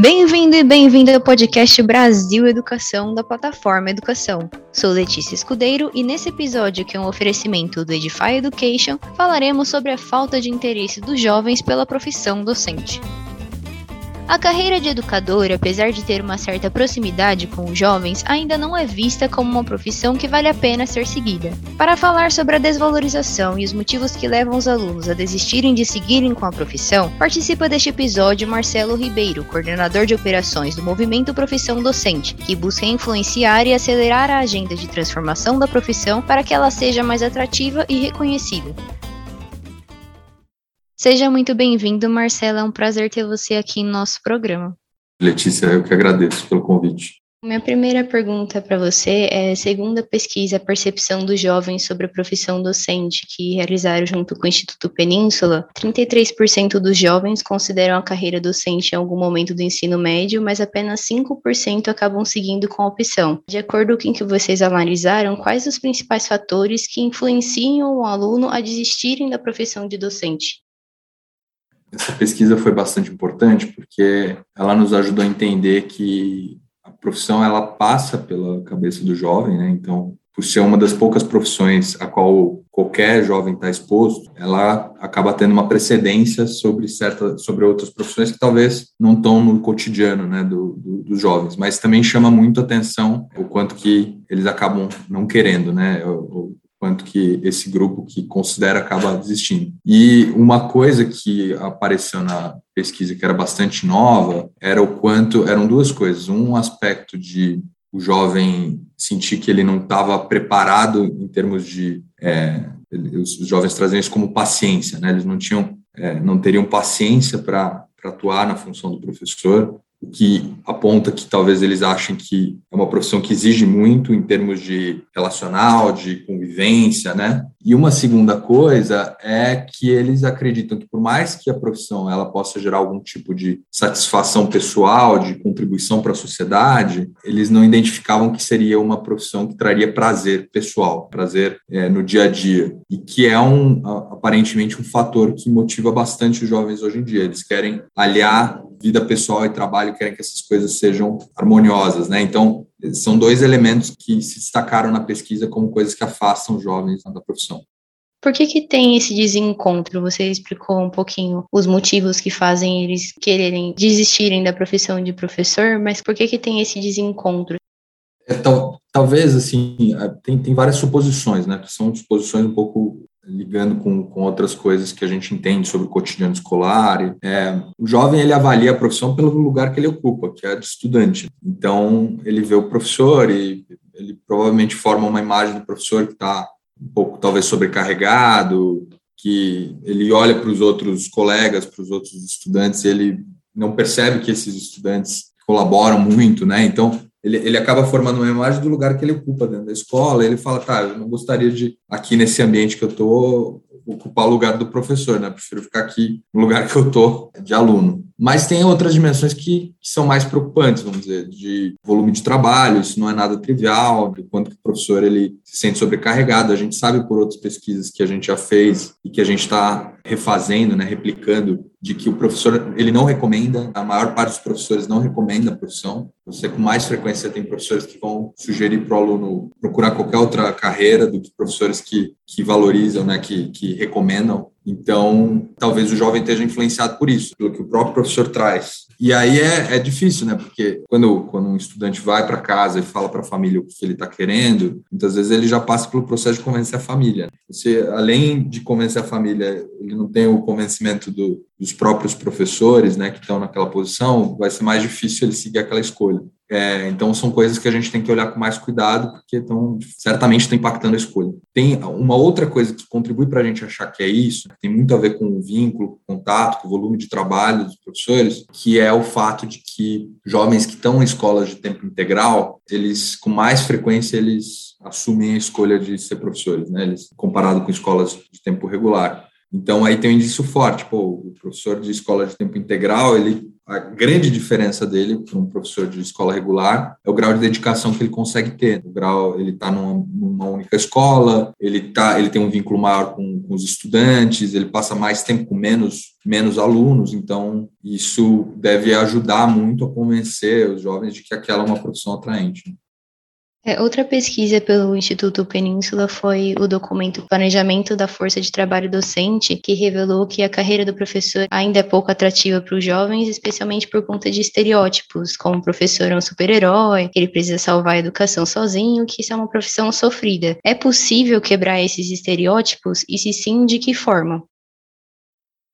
Bem-vindo e bem-vinda ao podcast Brasil Educação da plataforma Educação. Sou Letícia Escudeiro e nesse episódio, que é um oferecimento do Edify Education, falaremos sobre a falta de interesse dos jovens pela profissão docente. A carreira de educador, apesar de ter uma certa proximidade com os jovens, ainda não é vista como uma profissão que vale a pena ser seguida. Para falar sobre a desvalorização e os motivos que levam os alunos a desistirem de seguirem com a profissão, participa deste episódio Marcelo Ribeiro, coordenador de operações do Movimento Profissão Docente, que busca influenciar e acelerar a agenda de transformação da profissão para que ela seja mais atrativa e reconhecida. Seja muito bem-vindo, Marcela. É um prazer ter você aqui no nosso programa. Letícia, eu que agradeço pelo convite. Minha primeira pergunta para você é: segundo a pesquisa a Percepção dos Jovens sobre a Profissão Docente, que realizaram junto com o Instituto Península, 33% dos jovens consideram a carreira docente em algum momento do ensino médio, mas apenas 5% acabam seguindo com a opção. De acordo com o que vocês analisaram, quais os principais fatores que influenciam o aluno a desistirem da profissão de docente? Essa pesquisa foi bastante importante porque ela nos ajudou a entender que a profissão ela passa pela cabeça do jovem, né? Então, por ser uma das poucas profissões a qual qualquer jovem está exposto, ela acaba tendo uma precedência sobre certa, sobre outras profissões que talvez não estão no cotidiano, né, do, do, dos jovens. Mas também chama muito atenção o quanto que eles acabam não querendo, né? Quanto que esse grupo que considera acaba desistindo. E uma coisa que apareceu na pesquisa que era bastante nova era o quanto eram duas coisas, um aspecto de o jovem sentir que ele não estava preparado em termos de é, os jovens trazem isso como paciência, né? Eles não tinham, é, não teriam paciência para atuar na função do professor o que aponta que talvez eles achem que é uma profissão que exige muito em termos de relacional, de convivência, né? E uma segunda coisa é que eles acreditam que por mais que a profissão ela possa gerar algum tipo de satisfação pessoal, de contribuição para a sociedade, eles não identificavam que seria uma profissão que traria prazer pessoal, prazer é, no dia a dia, e que é um aparentemente um fator que motiva bastante os jovens hoje em dia. Eles querem aliar vida pessoal e trabalho querem que essas coisas sejam harmoniosas, né? Então, são dois elementos que se destacaram na pesquisa como coisas que afastam os jovens da profissão. Por que, que tem esse desencontro? Você explicou um pouquinho os motivos que fazem eles quererem desistirem da profissão de professor, mas por que, que tem esse desencontro? É, tal, talvez, assim, tem, tem várias suposições, né? Que são suposições um pouco ligando com, com outras coisas que a gente entende sobre o cotidiano escolar. É, o jovem ele avalia a profissão pelo lugar que ele ocupa, que é de estudante. Então ele vê o professor e ele provavelmente forma uma imagem do professor que está um pouco talvez sobrecarregado, que ele olha para os outros colegas, para os outros estudantes, e ele não percebe que esses estudantes colaboram muito, né? Então ele, ele acaba formando uma imagem do lugar que ele ocupa dentro da escola. ele fala, tá, eu não gostaria de, aqui nesse ambiente que eu tô, ocupar o lugar do professor, né? Prefiro ficar aqui no lugar que eu tô de aluno. Mas tem outras dimensões que, que, são mais preocupantes, vamos dizer, de volume de trabalho, isso não é nada trivial, do quanto o professor ele se sente sobrecarregado. A gente sabe por outras pesquisas que a gente já fez e que a gente está refazendo, né, replicando, de que o professor ele não recomenda, a maior parte dos professores não recomenda a profissão. Você com mais frequência tem professores que vão sugerir para o aluno procurar qualquer outra carreira do que professores que, que valorizam, né, que, que recomendam então, talvez o jovem esteja influenciado por isso, pelo que o próprio professor traz. E aí é, é difícil, né? Porque quando, quando um estudante vai para casa e fala para a família o que ele está querendo, muitas vezes ele já passa pelo processo de convencer a família. Você, além de convencer a família, ele não tem o convencimento do, dos próprios professores, né, que estão naquela posição, vai ser mais difícil ele seguir aquela escolha. É, então, são coisas que a gente tem que olhar com mais cuidado, porque estão, certamente estão impactando a escolha. Tem uma outra coisa que contribui para a gente achar que é isso, tem muito a ver com o vínculo, com o contato, com o volume de trabalho dos professores, que é o fato de que jovens que estão em escolas de tempo integral, eles, com mais frequência, eles assumem a escolha de ser professores, né? Eles, comparado com escolas de tempo regular. Então aí tem um indício forte, pô, o professor de escola de tempo integral, ele a grande diferença dele para um professor de escola regular é o grau de dedicação que ele consegue ter. O grau, ele está numa, numa, única escola, ele tá, ele tem um vínculo maior com, com, os estudantes, ele passa mais tempo com menos menos alunos, então isso deve ajudar muito a convencer os jovens de que aquela é uma profissão atraente. É, outra pesquisa pelo Instituto Península foi o documento Planejamento da Força de Trabalho Docente, que revelou que a carreira do professor ainda é pouco atrativa para os jovens, especialmente por conta de estereótipos, como o professor é um super-herói, que ele precisa salvar a educação sozinho, que isso é uma profissão sofrida. É possível quebrar esses estereótipos e se sim, de que forma?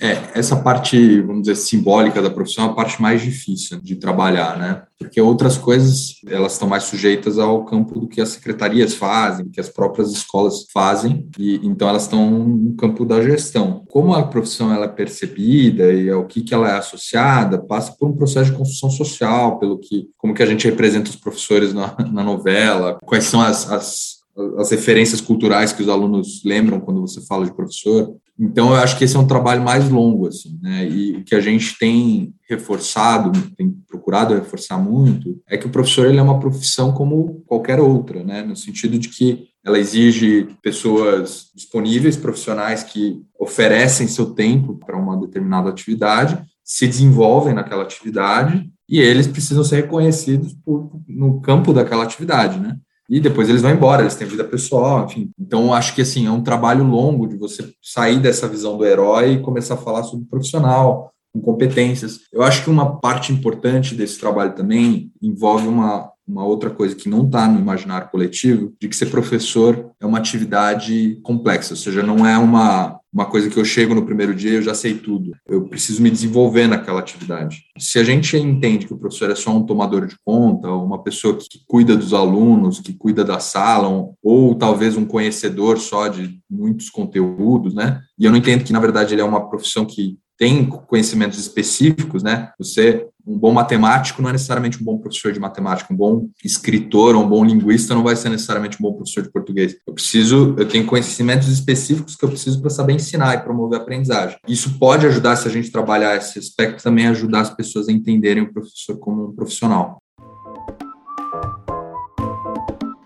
É, essa parte, vamos dizer, simbólica da profissão é a parte mais difícil de trabalhar, né? Porque outras coisas, elas estão mais sujeitas ao campo do que as secretarias fazem, que as próprias escolas fazem, e então elas estão no campo da gestão. Como a profissão ela é percebida e ao que, que ela é associada, passa por um processo de construção social, pelo que, como que a gente representa os professores na, na novela, quais são as, as as referências culturais que os alunos lembram quando você fala de professor. Então, eu acho que esse é um trabalho mais longo, assim, né? E o que a gente tem reforçado, tem procurado reforçar muito, é que o professor ele é uma profissão como qualquer outra, né? No sentido de que ela exige pessoas disponíveis, profissionais que oferecem seu tempo para uma determinada atividade, se desenvolvem naquela atividade e eles precisam ser reconhecidos por, no campo daquela atividade, né? E depois eles vão embora, eles têm vida pessoal, enfim. Então, acho que assim, é um trabalho longo de você sair dessa visão do herói e começar a falar sobre profissional, com competências. Eu acho que uma parte importante desse trabalho também envolve uma, uma outra coisa que não está no imaginário coletivo, de que ser professor é uma atividade complexa, ou seja, não é uma, uma coisa que eu chego no primeiro dia e eu já sei tudo. Eu preciso me desenvolver naquela atividade. Se a gente entende que o professor é só um tomador de conta, uma pessoa que cuida dos alunos, que cuida da sala, ou talvez um conhecedor só de muitos conteúdos, né? E eu não entendo que, na verdade, ele é uma profissão que tem conhecimentos específicos, né? Você, um bom matemático não é necessariamente um bom professor de matemática, um bom escritor ou um bom linguista não vai ser necessariamente um bom professor de português. Eu preciso, eu tenho conhecimentos específicos que eu preciso para saber ensinar e promover a aprendizagem. Isso pode ajudar, se a gente trabalhar esse aspecto, também ajudar as pessoas a entenderem o professor como um profissional.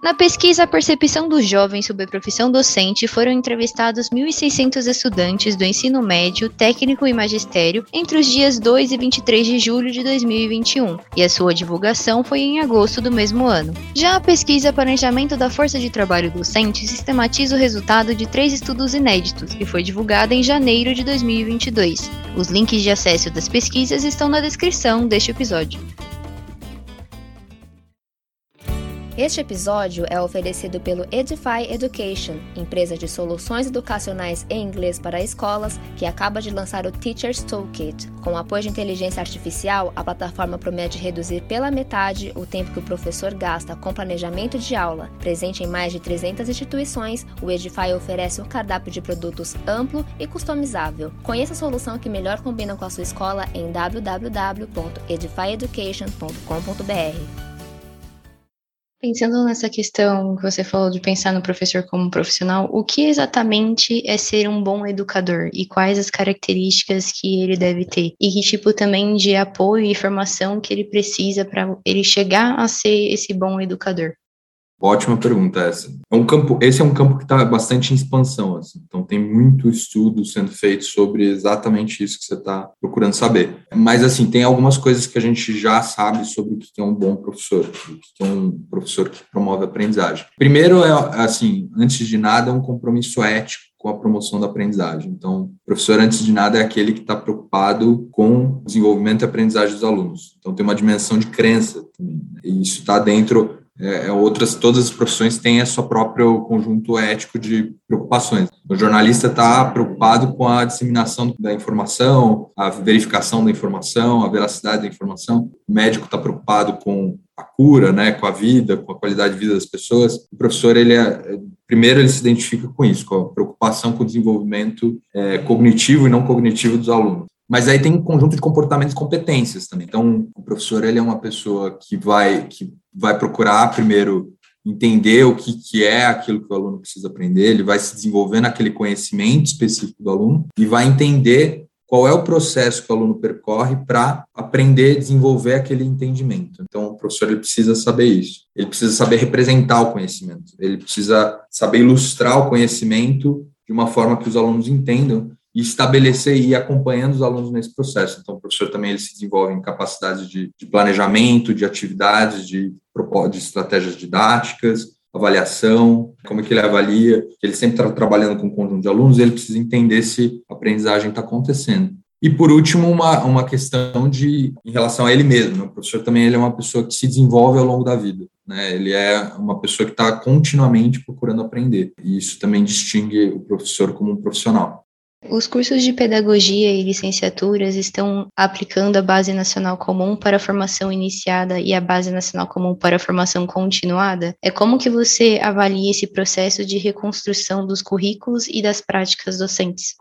Na pesquisa A Percepção dos Jovens sobre a Profissão Docente, foram entrevistados 1.600 estudantes do ensino médio, técnico e magistério entre os dias 2 e 23 de julho de 2021, e a sua divulgação foi em agosto do mesmo ano. Já a pesquisa Planejamento da Força de Trabalho Docente sistematiza o resultado de três estudos inéditos e foi divulgada em janeiro de 2022. Os links de acesso das pesquisas estão na descrição deste episódio. Este episódio é oferecido pelo Edify Education, empresa de soluções educacionais em inglês para escolas, que acaba de lançar o Teacher's Toolkit. Com apoio de inteligência artificial, a plataforma promete reduzir pela metade o tempo que o professor gasta com planejamento de aula. Presente em mais de 300 instituições, o Edify oferece um cardápio de produtos amplo e customizável. Conheça a solução que melhor combina com a sua escola em www.edifyeducation.com.br. Pensando nessa questão que você falou de pensar no professor como profissional, o que exatamente é ser um bom educador e quais as características que ele deve ter? E que tipo também de apoio e formação que ele precisa para ele chegar a ser esse bom educador? Ótima pergunta essa. É um campo, esse é um campo que está bastante em expansão, assim, então tem muito estudo sendo feito sobre exatamente isso que você está procurando saber. Mas assim, tem algumas coisas que a gente já sabe sobre o que é um bom professor, o que é um professor que promove a aprendizagem. Primeiro é assim, antes de nada, é um compromisso ético com a promoção da aprendizagem. Então, o professor, antes de nada, é aquele que está preocupado com o desenvolvimento e aprendizagem dos alunos. Então, tem uma dimensão de crença também. Né? E isso está dentro é, é, outras, todas as profissões têm a seu próprio conjunto ético de preocupações. O jornalista está preocupado com a disseminação da informação, a verificação da informação, a veracidade da informação. O médico está preocupado com a cura, né, com a vida, com a qualidade de vida das pessoas. O professor, ele é, primeiro, ele se identifica com isso, com a preocupação com o desenvolvimento é, cognitivo e não cognitivo dos alunos. Mas aí tem um conjunto de comportamentos e competências também. Então, o professor ele é uma pessoa que vai que vai procurar primeiro entender o que, que é aquilo que o aluno precisa aprender, ele vai se desenvolver naquele conhecimento específico do aluno e vai entender qual é o processo que o aluno percorre para aprender e desenvolver aquele entendimento. Então, o professor ele precisa saber isso. Ele precisa saber representar o conhecimento. Ele precisa saber ilustrar o conhecimento de uma forma que os alunos entendam e estabelecer e ir acompanhando os alunos nesse processo. Então, o professor também ele se desenvolve em capacidades de, de planejamento, de atividades, de, de estratégias didáticas, avaliação, como é que ele avalia, ele sempre está trabalhando com um conjunto de alunos, ele precisa entender se a aprendizagem está acontecendo. E por último, uma, uma questão de em relação a ele mesmo. Né? O professor também ele é uma pessoa que se desenvolve ao longo da vida. Né? Ele é uma pessoa que está continuamente procurando aprender. E isso também distingue o professor como um profissional. Os cursos de pedagogia e licenciaturas estão aplicando a Base Nacional Comum para a formação iniciada e a Base Nacional Comum para a formação continuada? É como que você avalia esse processo de reconstrução dos currículos e das práticas docentes?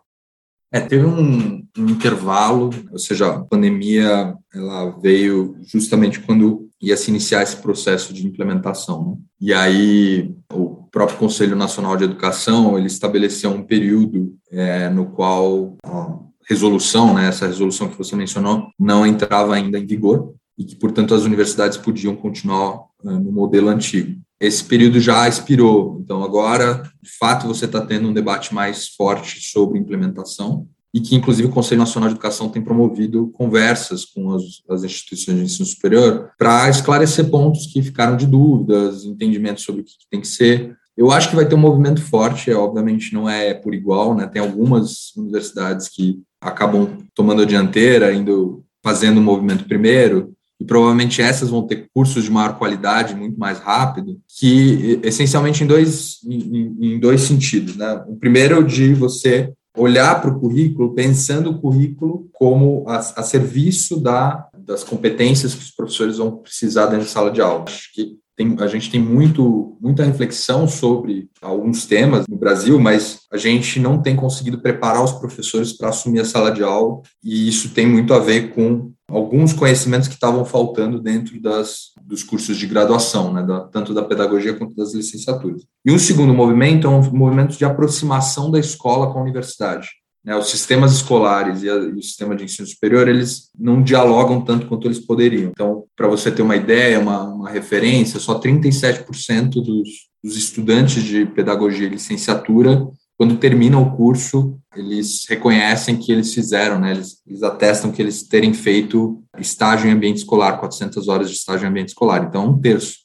É, teve um, um, intervalo, ou seja, a pandemia ela veio justamente quando ia se iniciar esse processo de implementação. Né? E aí o próprio Conselho Nacional de Educação ele estabeleceu um período é, no qual a resolução, né, essa resolução que você mencionou, não entrava ainda em vigor e que, portanto, as universidades podiam continuar é, no modelo antigo esse período já expirou. Então, agora, de fato, você está tendo um debate mais forte sobre implementação e que, inclusive, o Conselho Nacional de Educação tem promovido conversas com as, as instituições de ensino superior para esclarecer pontos que ficaram de dúvidas, entendimentos sobre o que tem que ser. Eu acho que vai ter um movimento forte, é, obviamente não é por igual, né? Tem algumas universidades que acabam tomando a dianteira, indo fazendo o movimento primeiro, e provavelmente essas vão ter cursos de maior qualidade, muito mais rápido, que essencialmente em dois, em, em dois sentidos. Né? O primeiro de você olhar para o currículo pensando o currículo como a, a serviço da, das competências que os professores vão precisar dentro da sala de aula. Acho que tem, a gente tem muito, muita reflexão sobre alguns temas no Brasil, mas a gente não tem conseguido preparar os professores para assumir a sala de aula, e isso tem muito a ver com alguns conhecimentos que estavam faltando dentro das, dos cursos de graduação, né, da, tanto da pedagogia quanto das licenciaturas. E um segundo movimento é um movimento de aproximação da escola com a universidade. Né, os sistemas escolares e, a, e, o sistema de ensino superior, eles não dialogam tanto quanto eles poderiam. Então, para você ter uma ideia, uma, uma referência, só 37% dos, dos estudantes de pedagogia e licenciatura, quando terminam o curso, eles reconhecem que eles fizeram, né, eles, eles atestam que eles terem feito estágio em ambiente escolar, 400 horas de estágio em ambiente escolar. Então, um terço.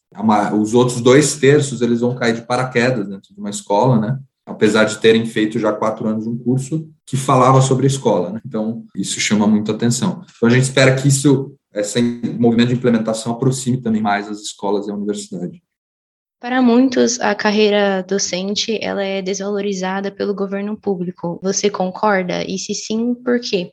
Os outros dois terços, eles vão cair de paraquedas dentro de uma escola, né? apesar de terem feito já quatro anos um curso que falava sobre a escola. Né? Então, isso chama muito atenção. Então, a gente espera que isso, esse movimento de implementação aproxime também mais as escolas e a universidade. Para muitos, a carreira docente ela é desvalorizada pelo governo público. Você concorda? E se sim, por quê?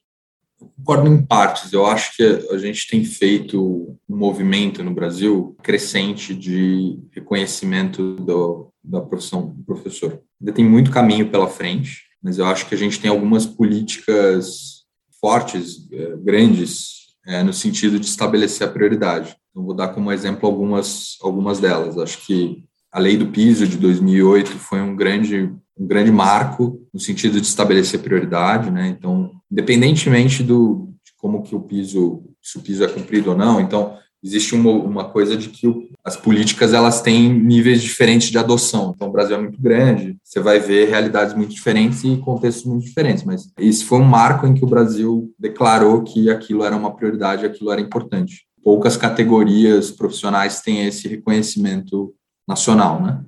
concordo em partes. Eu acho que a gente tem feito um movimento no Brasil crescente de reconhecimento do, da profissão do professor. Ainda tem muito caminho pela frente, mas eu acho que a gente tem algumas políticas fortes, eh, grandes, eh, no sentido de estabelecer a prioridade. Então, vou dar como exemplo algumas, algumas delas. Acho que a lei do piso de 2008 foi um grande um grande marco no sentido de estabelecer prioridade, né? Então, independentemente do de como que o piso, se o piso é cumprido ou não, então existe uma, uma coisa de que as políticas elas têm níveis diferentes de adoção. Então, o Brasil é muito grande, você vai ver realidades muito diferentes e contextos muito diferentes, mas isso foi um marco em que o Brasil declarou que aquilo era uma prioridade, aquilo era importante. Poucas categorias profissionais têm esse reconhecimento nacional, né?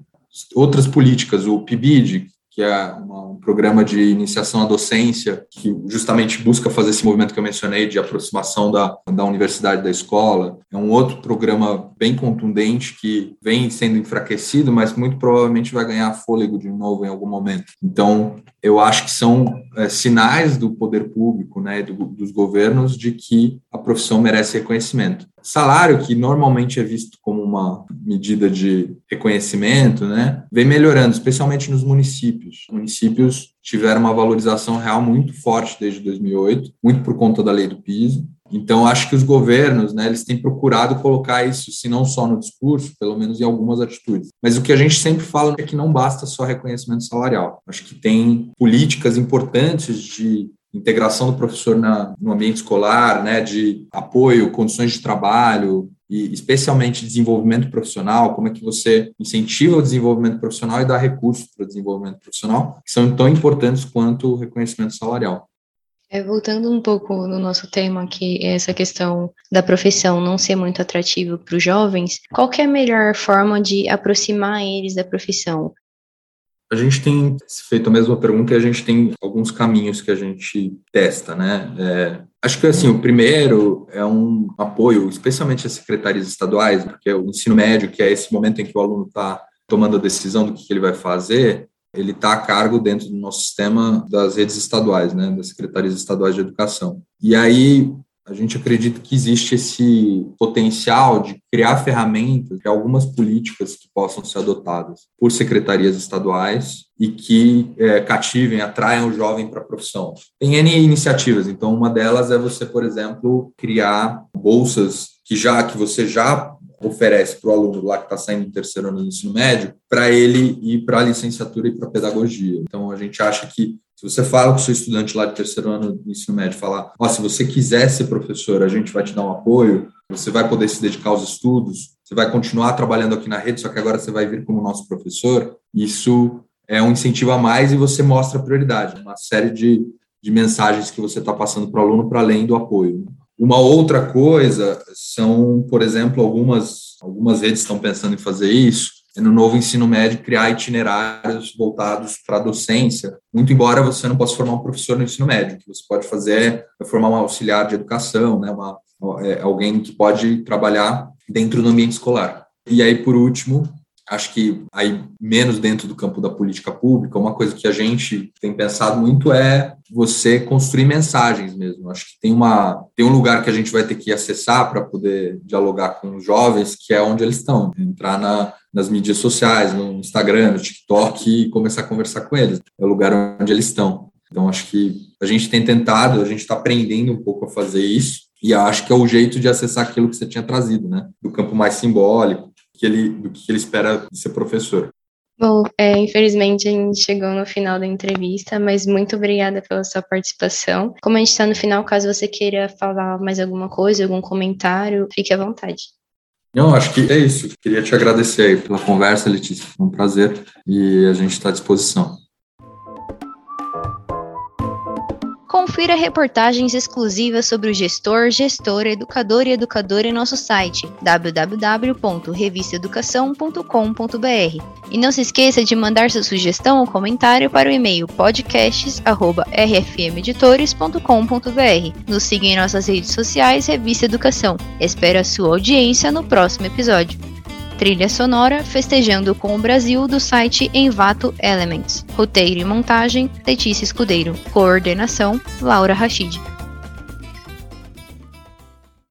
Outras políticas, o PIBID, que é uma, um programa de iniciação à docência, que justamente busca fazer esse movimento que eu mencionei de aproximação da, da universidade da escola. É um outro programa bem contundente que vem sendo enfraquecido, mas muito provavelmente vai ganhar fôlego de novo em algum momento. Então, eu acho que são é, sinais do poder público, né, do, dos governos, de que a profissão merece reconhecimento. Salário, que normalmente é visto como uma medida de reconhecimento, né, vem melhorando, especialmente nos municípios. Os municípios tiveram uma valorização real muito forte desde 2008, muito por conta da lei do piso, Então, acho que os governos, né, eles têm procurado colocar isso, se não só no discurso, pelo menos em algumas atitudes. Mas o que a gente sempre fala é que não basta só reconhecimento salarial. Acho que tem políticas importantes de integração do professor na, no ambiente escolar, né, de apoio, condições de trabalho e especialmente desenvolvimento profissional, como é que você incentiva o desenvolvimento profissional e dá recursos para o desenvolvimento profissional, que são tão importantes quanto o reconhecimento salarial. É, voltando um pouco no nosso tema, que é essa questão da profissão não ser muito atrativa para os jovens, qual é a melhor forma de aproximar eles da profissão? A gente tem feito a mesma pergunta e a gente tem alguns caminhos que a gente testa, né? É, acho que assim, o primeiro é um apoio, especialmente às secretarias estaduais, porque o ensino médio, que é esse momento em que o aluno está tomando a decisão do que ele vai fazer, ele está a cargo dentro do nosso sistema das redes estaduais, né, das secretarias estaduais de educação. E aí a gente acredita que existe esse potencial de criar ferramentas, de algumas políticas que possam ser adotadas por secretarias estaduais e que é, cativem, atraiam o jovem para a profissão. Tem N iniciativas, então uma delas é você, por exemplo, criar bolsas que já que você já oferece para o aluno lá que está saindo do terceiro ano do ensino médio, para ele ir para a licenciatura e para a pedagogia. Então, a gente acha que se você fala com o seu estudante lá de terceiro ano do ensino médio, falar, ó, oh, se você quiser ser professor, a gente vai te dar um apoio, você vai poder se dedicar aos estudos, você vai continuar trabalhando aqui na rede, só que agora você vai vir como nosso professor, isso é um incentivo a mais e você mostra prioridade, uma série de, de mensagens que você está passando para o aluno para além do apoio. Uma outra coisa são, por exemplo, algumas, algumas redes estão pensando em fazer isso, é no novo ensino médio criar itinerários voltados para a docência, muito embora você não possa formar um professor no ensino médio, o que você pode fazer é formar um auxiliar de educação, né, uma, é, alguém que pode trabalhar dentro do ambiente escolar. E aí, por último, acho que aí menos dentro do campo da política pública, uma coisa que a gente tem pensado muito é você construir mensagens mesmo. Acho que tem uma tem um lugar que a gente vai ter que acessar para poder dialogar com os jovens, que é onde eles estão, entrar na, nas mídias sociais, no Instagram, no TikTok e começar a conversar com eles. É o lugar onde eles estão. Então acho que a gente tem tentado, a gente está aprendendo um pouco a fazer isso. E acho que é o jeito de acessar aquilo que você tinha trazido, né? Do campo mais simbólico, que ele, do que ele espera de ser professor. Bom, é, infelizmente a gente chegou no final da entrevista, mas muito obrigada pela sua participação. Como a gente está no final, caso você queira falar mais alguma coisa, algum comentário, fique à vontade. Não, acho que é isso. Queria te agradecer pela conversa, Letícia. Foi um prazer e a gente está à disposição. Confira reportagens exclusivas sobre o gestor, gestora, educador e educadora em nosso site www.revistaeducação.com.br. E não se esqueça de mandar sua sugestão ou comentário para o e-mail podcasts@rfmeditores.com.br. Nos siga em nossas redes sociais Revista Educação. Espero a sua audiência no próximo episódio. Trilha sonora Festejando com o Brasil do site Envato Elements. Roteiro e montagem Letícia Escudeiro. Coordenação Laura Rachid.